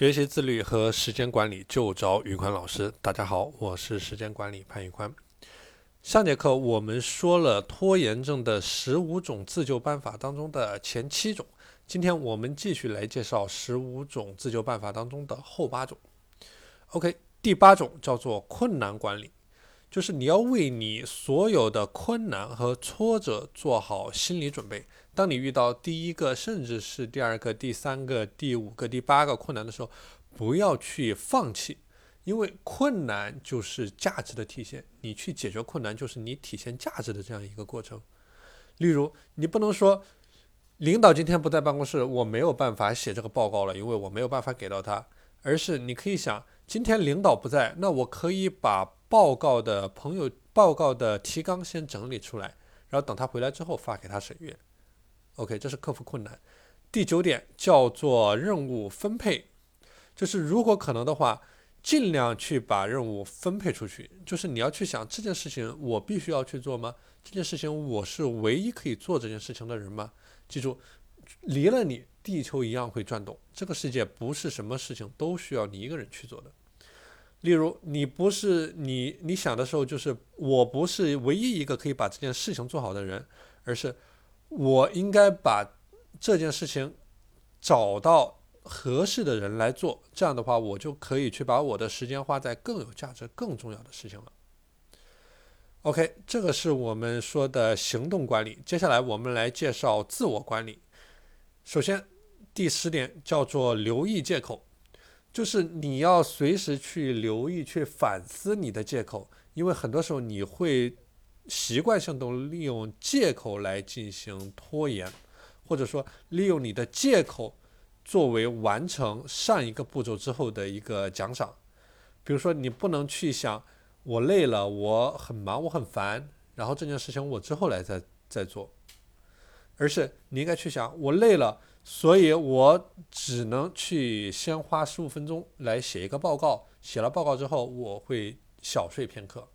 学习自律和时间管理就找宇宽老师。大家好，我是时间管理潘宇宽。上节课我们说了拖延症的十五种自救办法当中的前七种，今天我们继续来介绍十五种自救办法当中的后八种。OK，第八种叫做困难管理，就是你要为你所有的困难和挫折做好心理准备。当你遇到第一个，甚至是第二个、第三个、第五个、第八个困难的时候，不要去放弃。因为困难就是价值的体现，你去解决困难就是你体现价值的这样一个过程。例如，你不能说领导今天不在办公室，我没有办法写这个报告了，因为我没有办法给到他。而是你可以想，今天领导不在，那我可以把报告的朋友报告的提纲先整理出来，然后等他回来之后发给他审阅。OK，这是克服困难。第九点叫做任务分配，就是如果可能的话。尽量去把任务分配出去，就是你要去想这件事情我必须要去做吗？这件事情我是唯一可以做这件事情的人吗？记住，离了你，地球一样会转动。这个世界不是什么事情都需要你一个人去做的。例如，你不是你你想的时候，就是我不是唯一一个可以把这件事情做好的人，而是我应该把这件事情找到。合适的人来做，这样的话，我就可以去把我的时间花在更有价值、更重要的事情了。OK，这个是我们说的行动管理。接下来我们来介绍自我管理。首先，第十点叫做留意借口，就是你要随时去留意、去反思你的借口，因为很多时候你会习惯性的利用借口来进行拖延，或者说利用你的借口。作为完成上一个步骤之后的一个奖赏，比如说你不能去想我累了，我很忙，我很烦，然后这件事情我之后来再再做，而是你应该去想我累了，所以我只能去先花十五分钟来写一个报告，写了报告之后我会小睡片刻，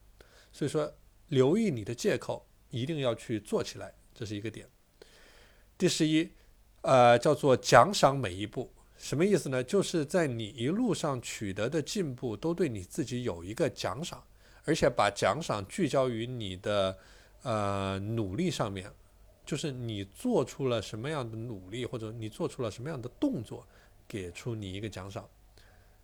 所以说留意你的借口，一定要去做起来，这是一个点。第十一。呃，叫做奖赏每一步，什么意思呢？就是在你一路上取得的进步，都对你自己有一个奖赏，而且把奖赏聚焦于你的呃努力上面，就是你做出了什么样的努力，或者你做出了什么样的动作，给出你一个奖赏，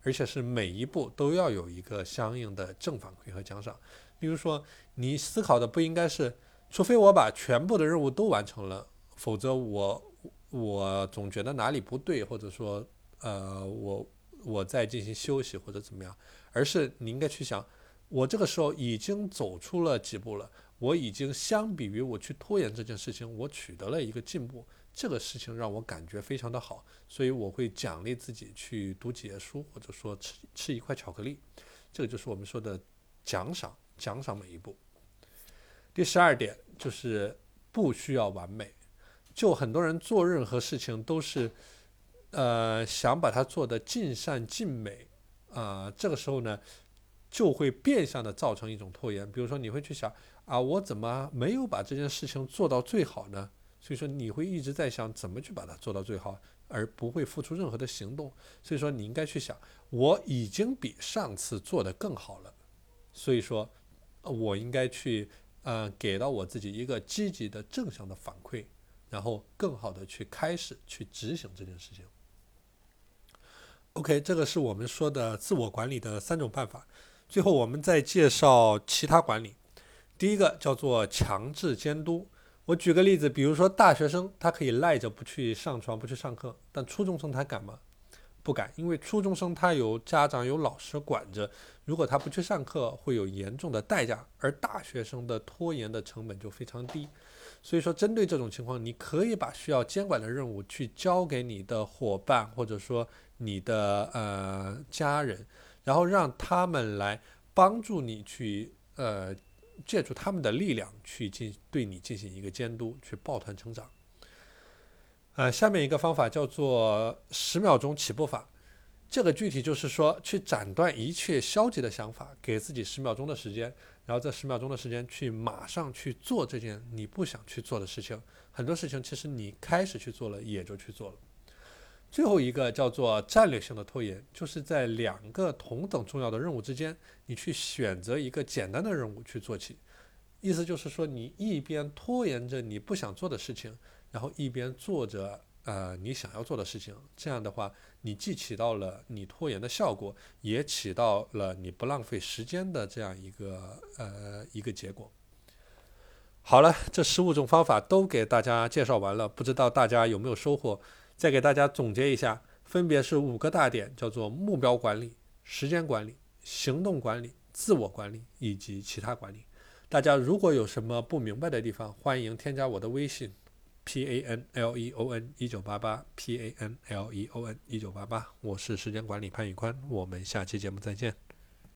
而且是每一步都要有一个相应的正反馈和奖赏。例如说，你思考的不应该是，除非我把全部的任务都完成了，否则我。我总觉得哪里不对，或者说，呃，我我在进行休息或者怎么样，而是你应该去想，我这个时候已经走出了几步了，我已经相比于我去拖延这件事情，我取得了一个进步，这个事情让我感觉非常的好，所以我会奖励自己去读几页书，或者说吃吃一块巧克力，这个就是我们说的奖赏，奖赏每一步。第十二点就是不需要完美。就很多人做任何事情都是，呃，想把它做得尽善尽美，啊，这个时候呢，就会变相的造成一种拖延。比如说，你会去想，啊，我怎么没有把这件事情做到最好呢？所以说，你会一直在想怎么去把它做到最好，而不会付出任何的行动。所以说，你应该去想，我已经比上次做得更好了，所以说，我应该去，呃，给到我自己一个积极的正向的反馈。然后更好的去开始去执行这件事情。OK，这个是我们说的自我管理的三种办法。最后我们再介绍其他管理。第一个叫做强制监督。我举个例子，比如说大学生他可以赖着不去上床不去上课，但初中生他敢吗？不敢，因为初中生他有家长有老师管着，如果他不去上课会有严重的代价，而大学生的拖延的成本就非常低。所以说，针对这种情况，你可以把需要监管的任务去交给你的伙伴，或者说你的呃家人，然后让他们来帮助你去呃借助他们的力量去进对你进行一个监督，去抱团成长。呃，下面一个方法叫做十秒钟起步法，这个具体就是说去斩断一切消极的想法，给自己十秒钟的时间。然后这十秒钟的时间去马上去做这件你不想去做的事情，很多事情其实你开始去做了也就去做了。最后一个叫做战略性的拖延，就是在两个同等重要的任务之间，你去选择一个简单的任务去做起。意思就是说，你一边拖延着你不想做的事情，然后一边做着呃你想要做的事情。这样的话，你既起到了你拖延的效果，也起到了你不浪费时间的这样一个呃一个结果。好了，这十五种方法都给大家介绍完了，不知道大家有没有收获？再给大家总结一下，分别是五个大点，叫做目标管理、时间管理、行动管理、自我管理以及其他管理。大家如果有什么不明白的地方，欢迎添加我的微信：p a n l e o n 一九八八 p a n l e o n 一九八八。我是时间管理潘宇宽，我们下期节目再见。